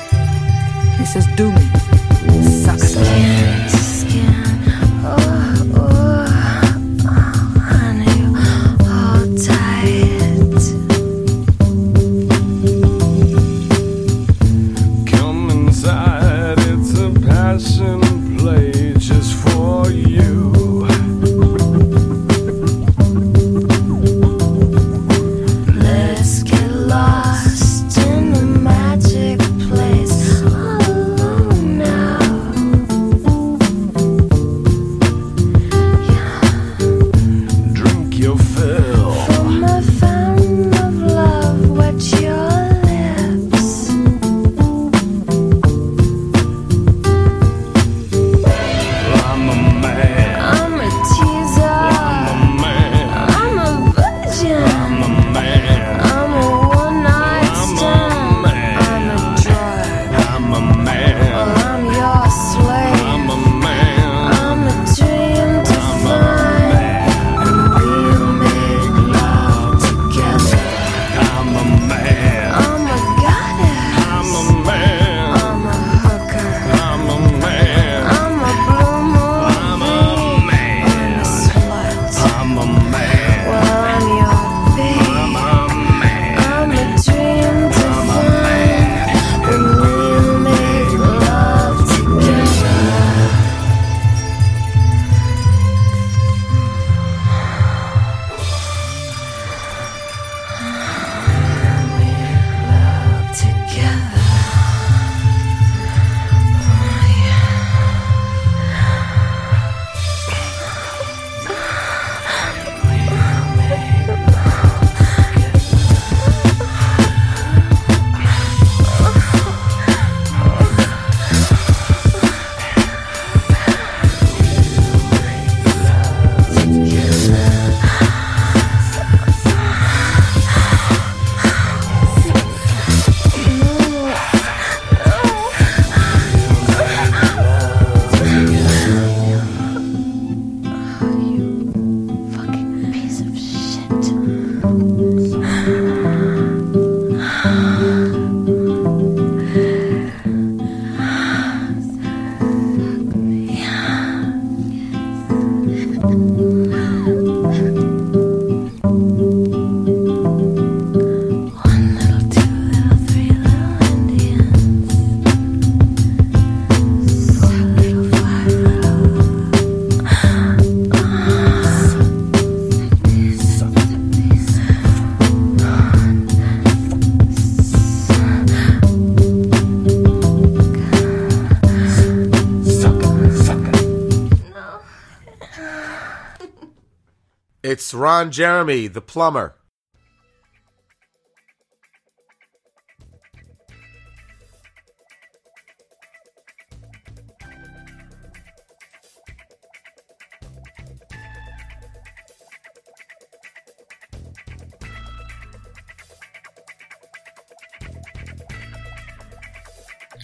Ron Jeremy, the plumber.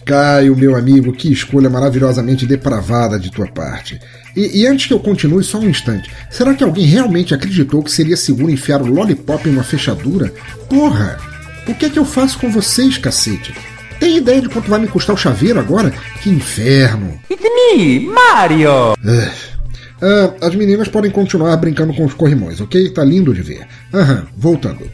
Caio, meu amigo, que escolha maravilhosamente depravada de tua parte. E, e, antes que eu continue, só um instante. Será que alguém realmente acreditou que seria seguro enfiar o lollipop em uma fechadura? Porra! O que é que eu faço com vocês, cacete? Tem ideia de quanto vai me custar o chaveiro agora? Que inferno! It's me, Mario! Ah, as meninas podem continuar brincando com os corrimões, ok? Tá lindo de ver. Aham, voltando.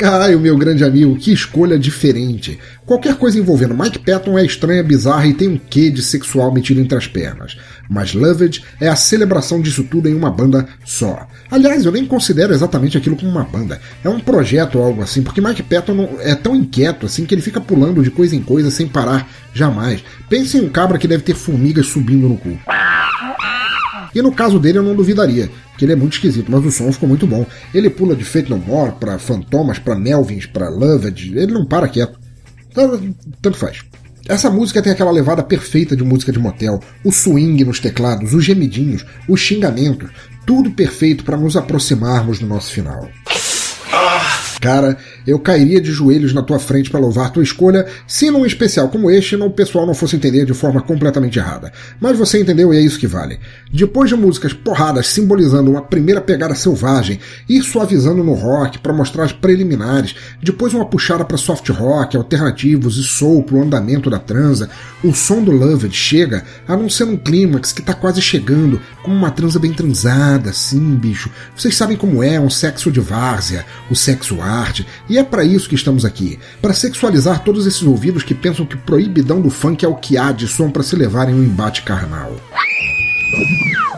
Caio, meu grande amigo, que escolha diferente. Qualquer coisa envolvendo Mike Patton é estranha, bizarra e tem um quê de sexual metido entre as pernas. Mas Loved é a celebração disso tudo em uma banda só. Aliás, eu nem considero exatamente aquilo como uma banda. É um projeto ou algo assim, porque Mike Patton é tão inquieto assim que ele fica pulando de coisa em coisa sem parar jamais. Pense em um cabra que deve ter formigas subindo no cu. E no caso dele eu não duvidaria, que ele é muito esquisito, mas o som ficou muito bom. Ele pula de Fate No More pra Fantomas, pra Melvins, pra Loved, ele não para quieto. Então, Tanto faz. Essa música tem aquela levada perfeita de música de motel, o swing nos teclados, os gemidinhos, os xingamentos, tudo perfeito para nos aproximarmos do nosso final. Cara, eu cairia de joelhos na tua frente para louvar tua escolha se num especial como este não, o pessoal não fosse entender de forma completamente errada. Mas você entendeu e é isso que vale. Depois de músicas porradas simbolizando uma primeira pegada selvagem, ir suavizando no rock para mostrar as preliminares, depois uma puxada para soft rock, alternativos e soul pro andamento da transa, o som do Loved chega anunciando um clímax que tá quase chegando, como uma transa bem transada, assim, bicho. Vocês sabem como é um sexo de várzea, o sexo arte, e é para isso que estamos aqui, para sexualizar todos esses ouvidos que pensam que proibidão do funk é o que há de som para se levar em um embate carnal.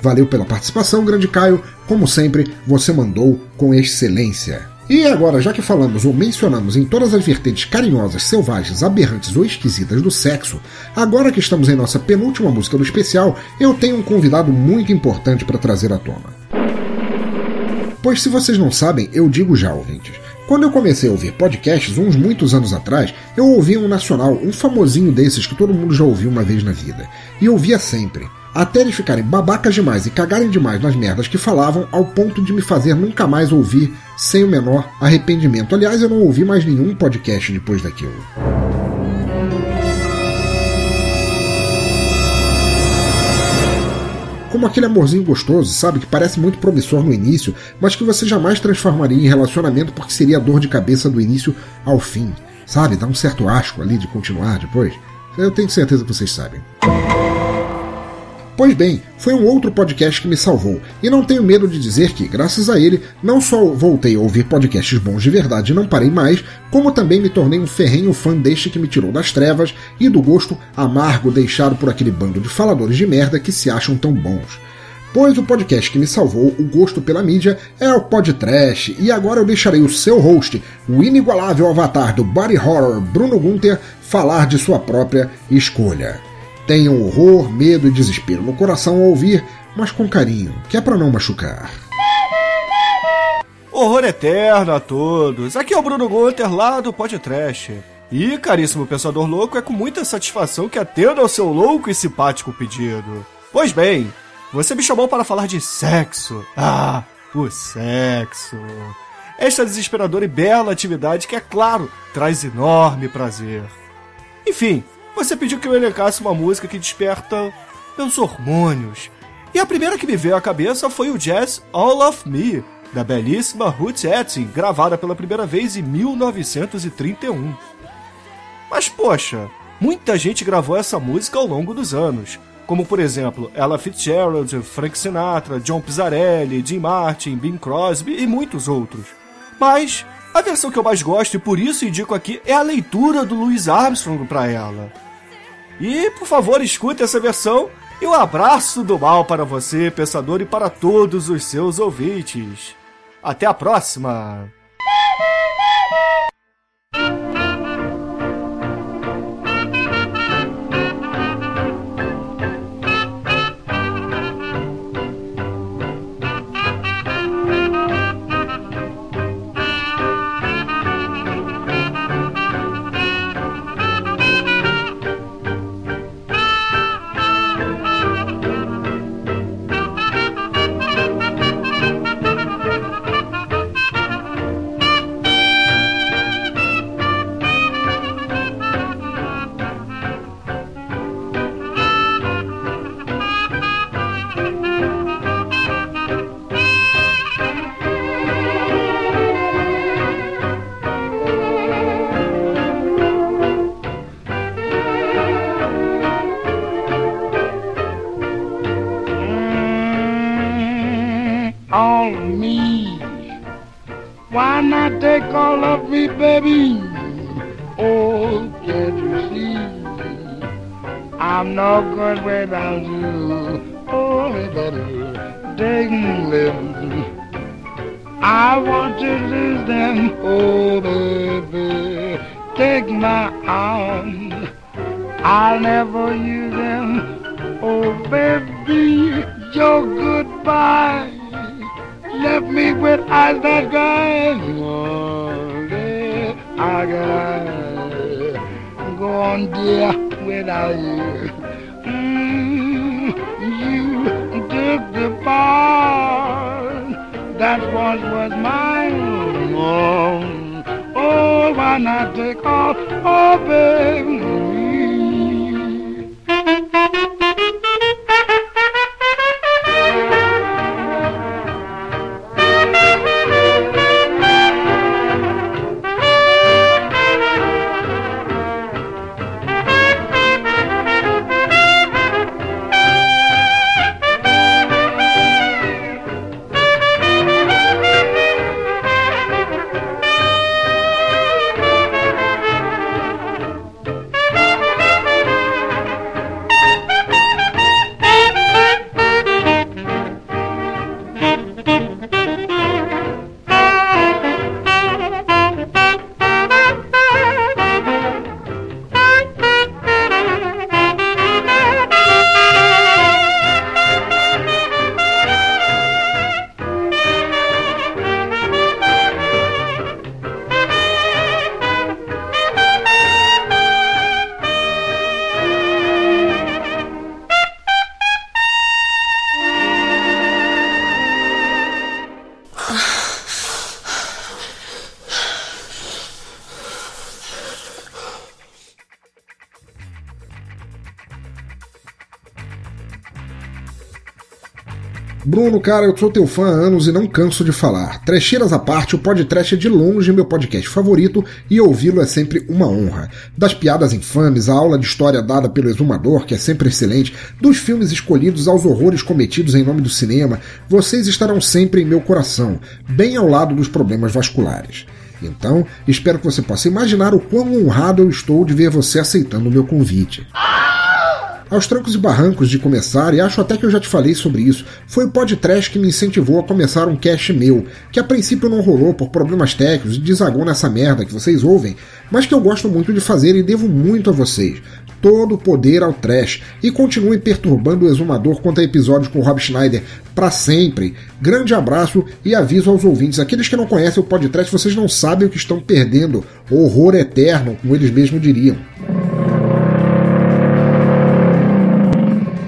Valeu pela participação, grande Caio. Como sempre, você mandou com excelência. E agora, já que falamos ou mencionamos em todas as vertentes carinhosas, selvagens, aberrantes ou esquisitas do sexo, agora que estamos em nossa penúltima música do especial, eu tenho um convidado muito importante para trazer à tona. Pois se vocês não sabem, eu digo já, ouvintes. Quando eu comecei a ouvir podcasts, uns muitos anos atrás, eu ouvia um nacional, um famosinho desses que todo mundo já ouviu uma vez na vida. E ouvia sempre. Até eles ficarem babacas demais e cagarem demais nas merdas que falavam, ao ponto de me fazer nunca mais ouvir sem o menor arrependimento. Aliás, eu não ouvi mais nenhum podcast depois daquilo. Como aquele amorzinho gostoso, sabe? Que parece muito promissor no início, mas que você jamais transformaria em relacionamento porque seria dor de cabeça do início ao fim. Sabe? Dá um certo asco ali de continuar depois. Eu tenho certeza que vocês sabem. Pois bem, foi um outro podcast que me salvou, e não tenho medo de dizer que, graças a ele, não só voltei a ouvir podcasts bons de verdade e não parei mais, como também me tornei um ferrenho fã deste que me tirou das trevas e do gosto amargo deixado por aquele bando de faladores de merda que se acham tão bons. Pois o podcast que me salvou o gosto pela mídia é o Podtrash, e agora eu deixarei o seu host, o inigualável avatar do body horror Bruno Gunter, falar de sua própria escolha. Tenham horror, medo e desespero no coração ao ouvir, mas com carinho, que é para não machucar. Horror eterno a todos. Aqui é o Bruno Gunter, lá do Podcast. E, caríssimo pensador louco, é com muita satisfação que atendo ao seu louco e simpático pedido. Pois bem, você me chamou para falar de sexo. Ah, o sexo. Esta desesperadora e bela atividade que, é claro, traz enorme prazer. Enfim, você pediu que eu elencasse uma música que desperta meus hormônios. E a primeira que me veio à cabeça foi o jazz All of Me, da belíssima Ruth Etting, gravada pela primeira vez em 1931. Mas poxa, muita gente gravou essa música ao longo dos anos, como por exemplo Ella Fitzgerald, Frank Sinatra, John Pizzarelli, Jim Martin, Bing Crosby e muitos outros. Mas a versão que eu mais gosto e por isso indico aqui é a leitura do Louis Armstrong para ela. E por favor, escute essa versão e um abraço do mal para você, pensador, e para todos os seus ouvintes. Até a próxima! Take all of me, baby? Oh, can't you see? I'm no good without you. Oh, baby, take me. I want to lose them. Oh, baby, take my arms. I'll never use them. Oh, baby, your goodbye left me with eyes that cry. Gotta go on, dear, without you. Mm, you took the part that once was mine. Oh, oh, why not take all? Oh, baby. Bruno, cara, eu sou teu fã há anos e não canso de falar. Trecheiras à parte, o podcast é de longe meu podcast favorito e ouvi-lo é sempre uma honra. Das piadas infames, a aula de história dada pelo exumador, que é sempre excelente, dos filmes escolhidos aos horrores cometidos em nome do cinema, vocês estarão sempre em meu coração, bem ao lado dos problemas vasculares. Então, espero que você possa imaginar o quão honrado eu estou de ver você aceitando o meu convite aos trancos e barrancos de começar, e acho até que eu já te falei sobre isso, foi o podcast que me incentivou a começar um cast meu, que a princípio não rolou por problemas técnicos e desagou nessa merda que vocês ouvem, mas que eu gosto muito de fazer e devo muito a vocês. Todo o poder ao trash e continuem perturbando o exumador quanto a episódios com o Rob Schneider para sempre. Grande abraço e aviso aos ouvintes. Aqueles que não conhecem o podcast, vocês não sabem o que estão perdendo. Horror eterno, como eles mesmos diriam.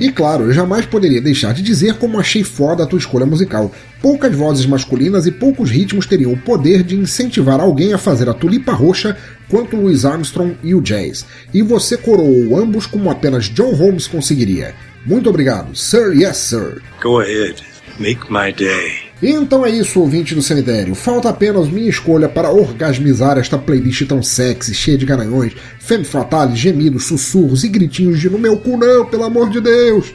E claro, eu jamais poderia deixar de dizer como achei foda a tua escolha musical. Poucas vozes masculinas e poucos ritmos teriam o poder de incentivar alguém a fazer a tulipa roxa quanto Louis Armstrong e o jazz. E você coroou ambos como apenas John Holmes conseguiria. Muito obrigado, Sir Yes Sir. Go ahead, make my day. Então é isso, ouvinte do cemitério. Falta apenas minha escolha para orgasmizar esta playlist tão sexy, cheia de garanhões, femme fatale, gemidos, sussurros e gritinhos de no meu cu não, pelo amor de Deus.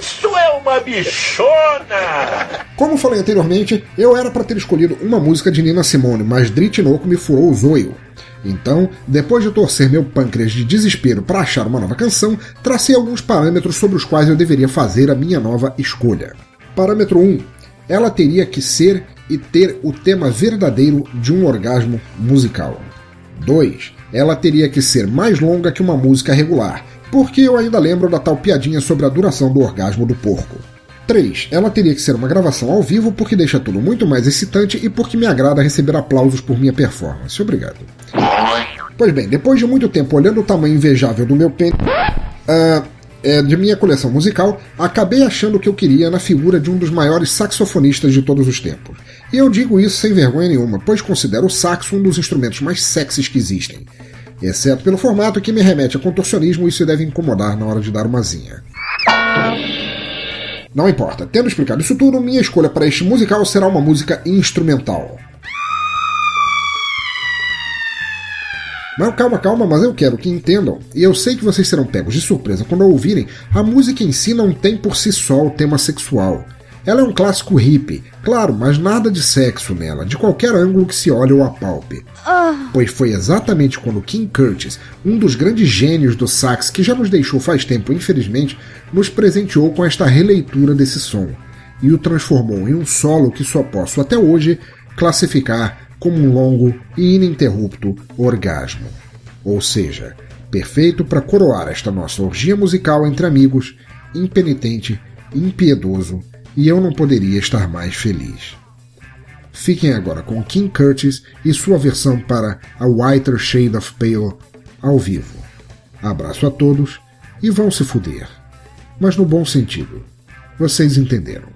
Isso é uma bichona! Como falei anteriormente, eu era para ter escolhido uma música de Nina Simone, mas Dritinoco me furou o zoio. Então, depois de torcer meu pâncreas de desespero para achar uma nova canção, tracei alguns parâmetros sobre os quais eu deveria fazer a minha nova escolha. Parâmetro 1 ela teria que ser e ter o tema verdadeiro de um orgasmo musical. 2. Ela teria que ser mais longa que uma música regular, porque eu ainda lembro da tal piadinha sobre a duração do orgasmo do porco. 3. Ela teria que ser uma gravação ao vivo porque deixa tudo muito mais excitante e porque me agrada receber aplausos por minha performance. Obrigado. Pois bem, depois de muito tempo olhando o tamanho invejável do meu pênis. Uh, é, de minha coleção musical, acabei achando o que eu queria na figura de um dos maiores saxofonistas de todos os tempos. E eu digo isso sem vergonha nenhuma, pois considero o saxo um dos instrumentos mais sexys que existem. Exceto pelo formato que me remete a contorcionismo, isso deve incomodar na hora de dar uma zinha. Não importa, tendo explicado isso tudo, minha escolha para este musical será uma música instrumental. Mas calma, calma, mas eu quero que entendam, e eu sei que vocês serão pegos de surpresa quando ouvirem, a música em si não tem por si só o tema sexual. Ela é um clássico hippie, claro, mas nada de sexo nela, de qualquer ângulo que se olhe ou apalpe. Ah. Pois foi exatamente quando King Curtis, um dos grandes gênios do sax que já nos deixou faz tempo, infelizmente, nos presenteou com esta releitura desse som e o transformou em um solo que só posso até hoje classificar como um longo e ininterrupto orgasmo. Ou seja, perfeito para coroar esta nossa orgia musical entre amigos, impenitente, impiedoso, e eu não poderia estar mais feliz. Fiquem agora com King Curtis e sua versão para A Whiter Shade of Pale ao vivo. Abraço a todos e vão se fuder. Mas no bom sentido. Vocês entenderam.